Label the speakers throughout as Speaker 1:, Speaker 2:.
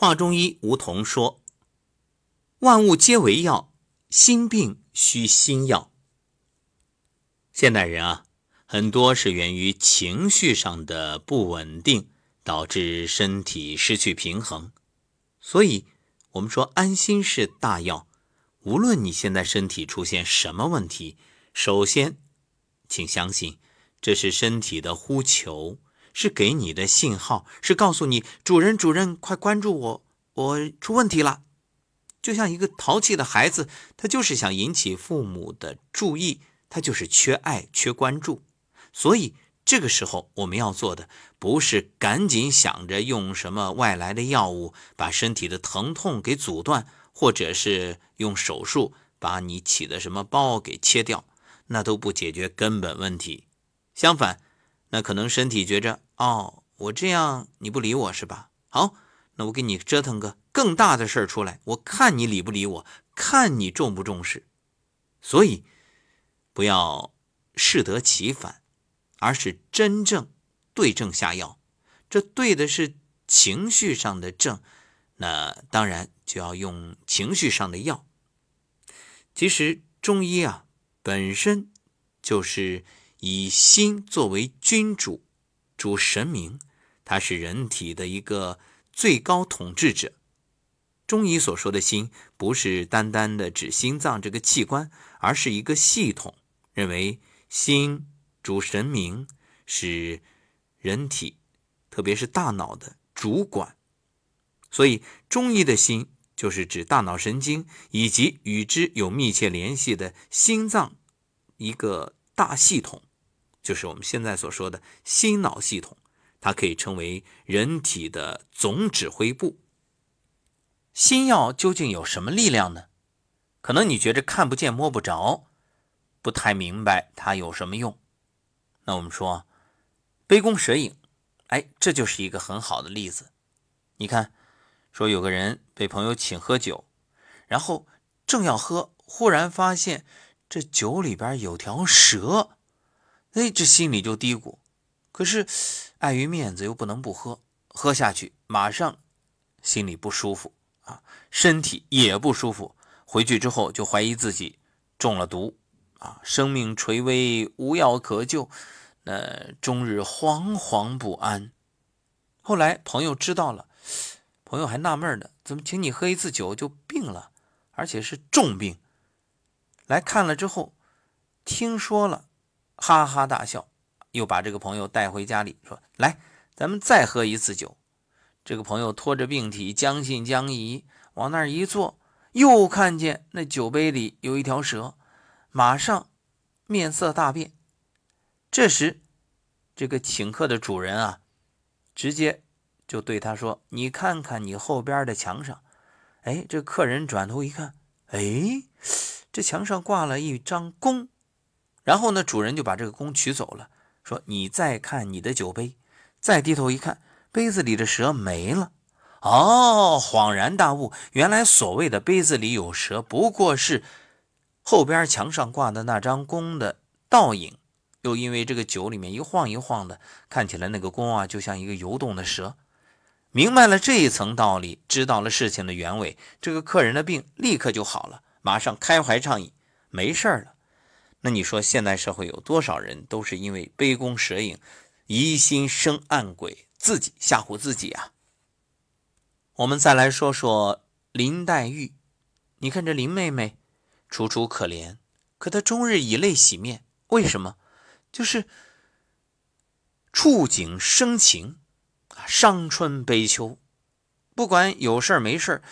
Speaker 1: 华中医吴桐说：“万物皆为药，心病需心药。”现代人啊，很多是源于情绪上的不稳定，导致身体失去平衡。所以，我们说安心是大药。无论你现在身体出现什么问题，首先，请相信，这是身体的呼求。是给你的信号，是告诉你主人，主人快关注我，我出问题了。就像一个淘气的孩子，他就是想引起父母的注意，他就是缺爱、缺关注。所以这个时候我们要做的，不是赶紧想着用什么外来的药物把身体的疼痛给阻断，或者是用手术把你起的什么包给切掉，那都不解决根本问题。相反，那可能身体觉着。哦，我这样你不理我是吧？好，那我给你折腾个更大的事儿出来，我看你理不理我，看你重不重视。所以不要适得其反，而是真正对症下药。这对的是情绪上的症，那当然就要用情绪上的药。其实中医啊，本身就是以心作为君主。主神明，他是人体的一个最高统治者。中医所说的心，不是单单的指心脏这个器官，而是一个系统。认为心主神明，是人体，特别是大脑的主管。所以，中医的心就是指大脑神经以及与之有密切联系的心脏一个大系统。就是我们现在所说的心脑系统，它可以称为人体的总指挥部。心药究竟有什么力量呢？可能你觉着看不见摸不着，不太明白它有什么用。那我们说，杯弓蛇影，哎，这就是一个很好的例子。你看，说有个人被朋友请喝酒，然后正要喝，忽然发现这酒里边有条蛇。哎，这心里就嘀咕，可是碍于面子又不能不喝，喝下去马上心里不舒服啊，身体也不舒服。回去之后就怀疑自己中了毒啊，生命垂危，无药可救，那终日惶惶不安。后来朋友知道了，朋友还纳闷呢，怎么请你喝一次酒就病了，而且是重病？来看了之后，听说了。哈哈大笑，又把这个朋友带回家里，说：“来，咱们再喝一次酒。”这个朋友拖着病体，将信将疑，往那儿一坐，又看见那酒杯里有一条蛇，马上面色大变。这时，这个请客的主人啊，直接就对他说：“你看看你后边的墙上。”哎，这客人转头一看，哎，这墙上挂了一张弓。然后呢，主人就把这个弓取走了，说：“你再看你的酒杯。”再低头一看，杯子里的蛇没了。哦，恍然大悟，原来所谓的杯子里有蛇，不过是后边墙上挂的那张弓的倒影。又因为这个酒里面一晃一晃的，看起来那个弓啊，就像一个游动的蛇。明白了这一层道理，知道了事情的原委，这个客人的病立刻就好了，马上开怀畅饮，没事了。那你说，现代社会有多少人都是因为杯弓蛇影、疑心生暗鬼，自己吓唬自己啊？我们再来说说林黛玉，你看这林妹妹楚楚可怜，可她终日以泪洗面，为什么？就是触景生情，伤春悲秋，不管有事没事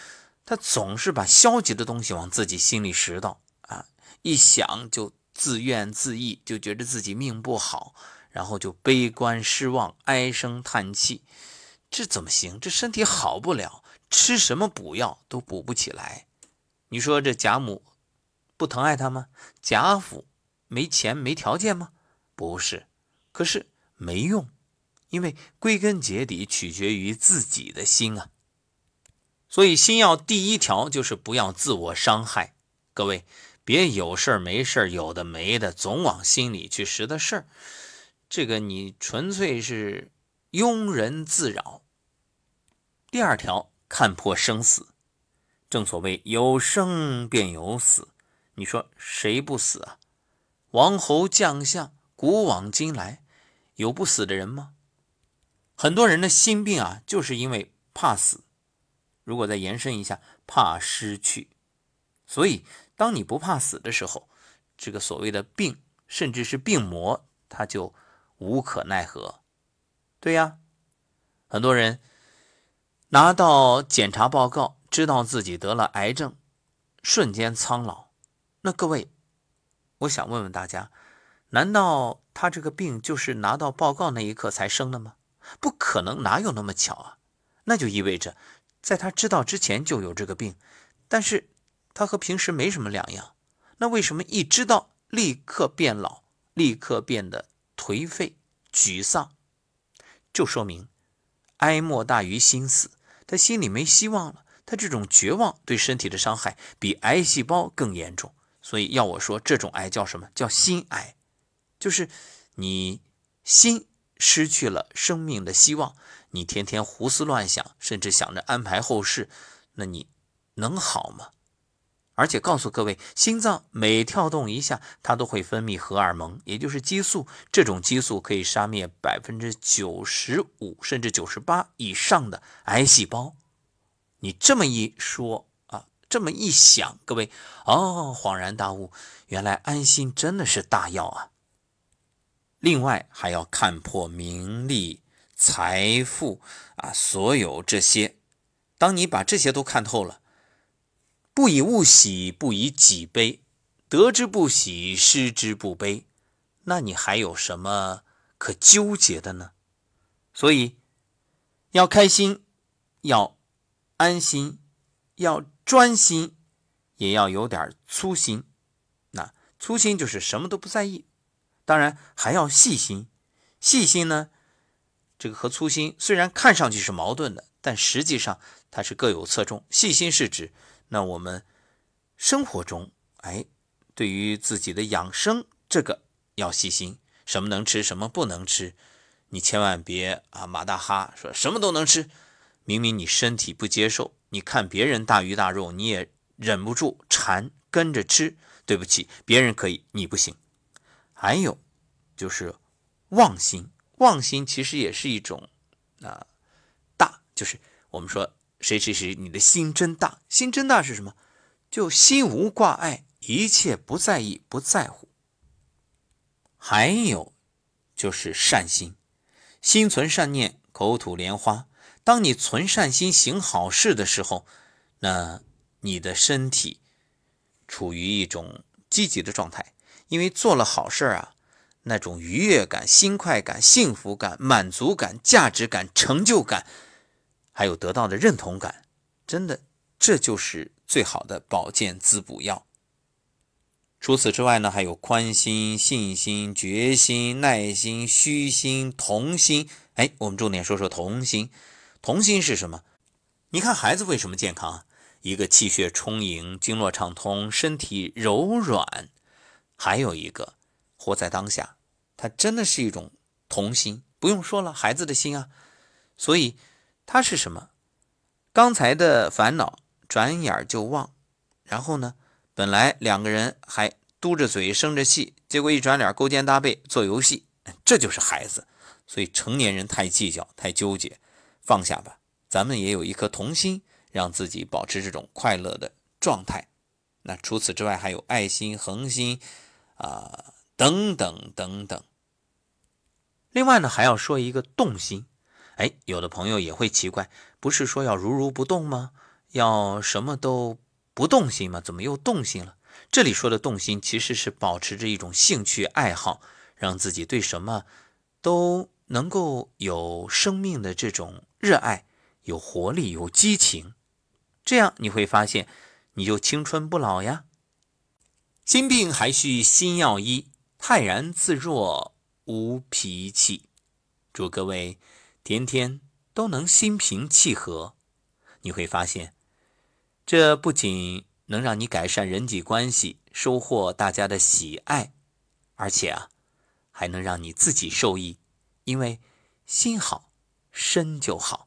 Speaker 1: 她总是把消极的东西往自己心里拾到啊，一想就。自怨自艾，就觉得自己命不好，然后就悲观失望，唉声叹气。这怎么行？这身体好不了，吃什么补药都补不起来。你说这贾母不疼爱他吗？贾府没钱没条件吗？不是，可是没用，因为归根结底取决于自己的心啊。所以心药第一条就是不要自我伤害，各位。别有事儿没事儿，有的没的，总往心里去拾的事儿，这个你纯粹是庸人自扰。第二条，看破生死。正所谓有生便有死，你说谁不死啊？王侯将相，古往今来，有不死的人吗？很多人的心病啊，就是因为怕死。如果再延伸一下，怕失去。所以，当你不怕死的时候，这个所谓的病，甚至是病魔，他就无可奈何。对呀，很多人拿到检查报告，知道自己得了癌症，瞬间苍老。那各位，我想问问大家，难道他这个病就是拿到报告那一刻才生的吗？不可能，哪有那么巧啊？那就意味着，在他知道之前就有这个病，但是他和平时没什么两样。那为什么一知道立刻变老，立刻变得颓废、沮丧？就说明哀莫大于心死，他心里没希望了。他这种绝望对身体的伤害比癌细胞更严重。所以要我说，这种癌叫什么？叫心癌，就是你心。失去了生命的希望，你天天胡思乱想，甚至想着安排后事，那你能好吗？而且告诉各位，心脏每跳动一下，它都会分泌荷尔蒙，也就是激素。这种激素可以杀灭百分之九十五甚至九十八以上的癌细胞。你这么一说啊，这么一想，各位哦，恍然大悟，原来安心真的是大药啊！另外还要看破名利、财富啊，所有这些。当你把这些都看透了，不以物喜，不以己悲，得之不喜，失之不悲，那你还有什么可纠结的呢？所以，要开心，要安心，要专心，也要有点粗心。那粗心就是什么都不在意。当然还要细心，细心呢，这个和粗心虽然看上去是矛盾的，但实际上它是各有侧重。细心是指，那我们生活中，哎，对于自己的养生，这个要细心，什么能吃，什么不能吃，你千万别啊马大哈说什么都能吃，明明你身体不接受，你看别人大鱼大肉，你也忍不住馋跟着吃，对不起，别人可以，你不行。还有，就是妄心。妄心其实也是一种啊大，就是我们说谁谁谁，你的心真大。心真大是什么？就心无挂碍，一切不在意、不在乎。还有就是善心，心存善念，口吐莲花。当你存善心、行好事的时候，那你的身体处于一种积极的状态。因为做了好事啊，那种愉悦感、心快感、幸福感、满足感、价值感、成就感，还有得到的认同感，真的，这就是最好的保健滋补药。除此之外呢，还有宽心、信心、决心、耐心、虚心、童心。哎，我们重点说说童心。童心是什么？你看孩子为什么健康？一个气血充盈、经络畅通、身体柔软。还有一个，活在当下，它真的是一种童心，不用说了，孩子的心啊。所以它是什么？刚才的烦恼转眼就忘，然后呢，本来两个人还嘟着嘴生着气，结果一转脸勾肩搭背做游戏，这就是孩子。所以成年人太计较、太纠结，放下吧。咱们也有一颗童心，让自己保持这种快乐的状态。那除此之外，还有爱心、恒心。啊，等等等等。另外呢，还要说一个动心。哎，有的朋友也会奇怪，不是说要如如不动吗？要什么都不动心吗？怎么又动心了？这里说的动心，其实是保持着一种兴趣爱好，让自己对什么都能够有生命的这种热爱，有活力，有激情。这样你会发现，你就青春不老呀。心病还需心药医，泰然自若无脾气。祝各位天天都能心平气和，你会发现，这不仅能让你改善人际关系，收获大家的喜爱，而且啊，还能让你自己受益，因为心好，身就好。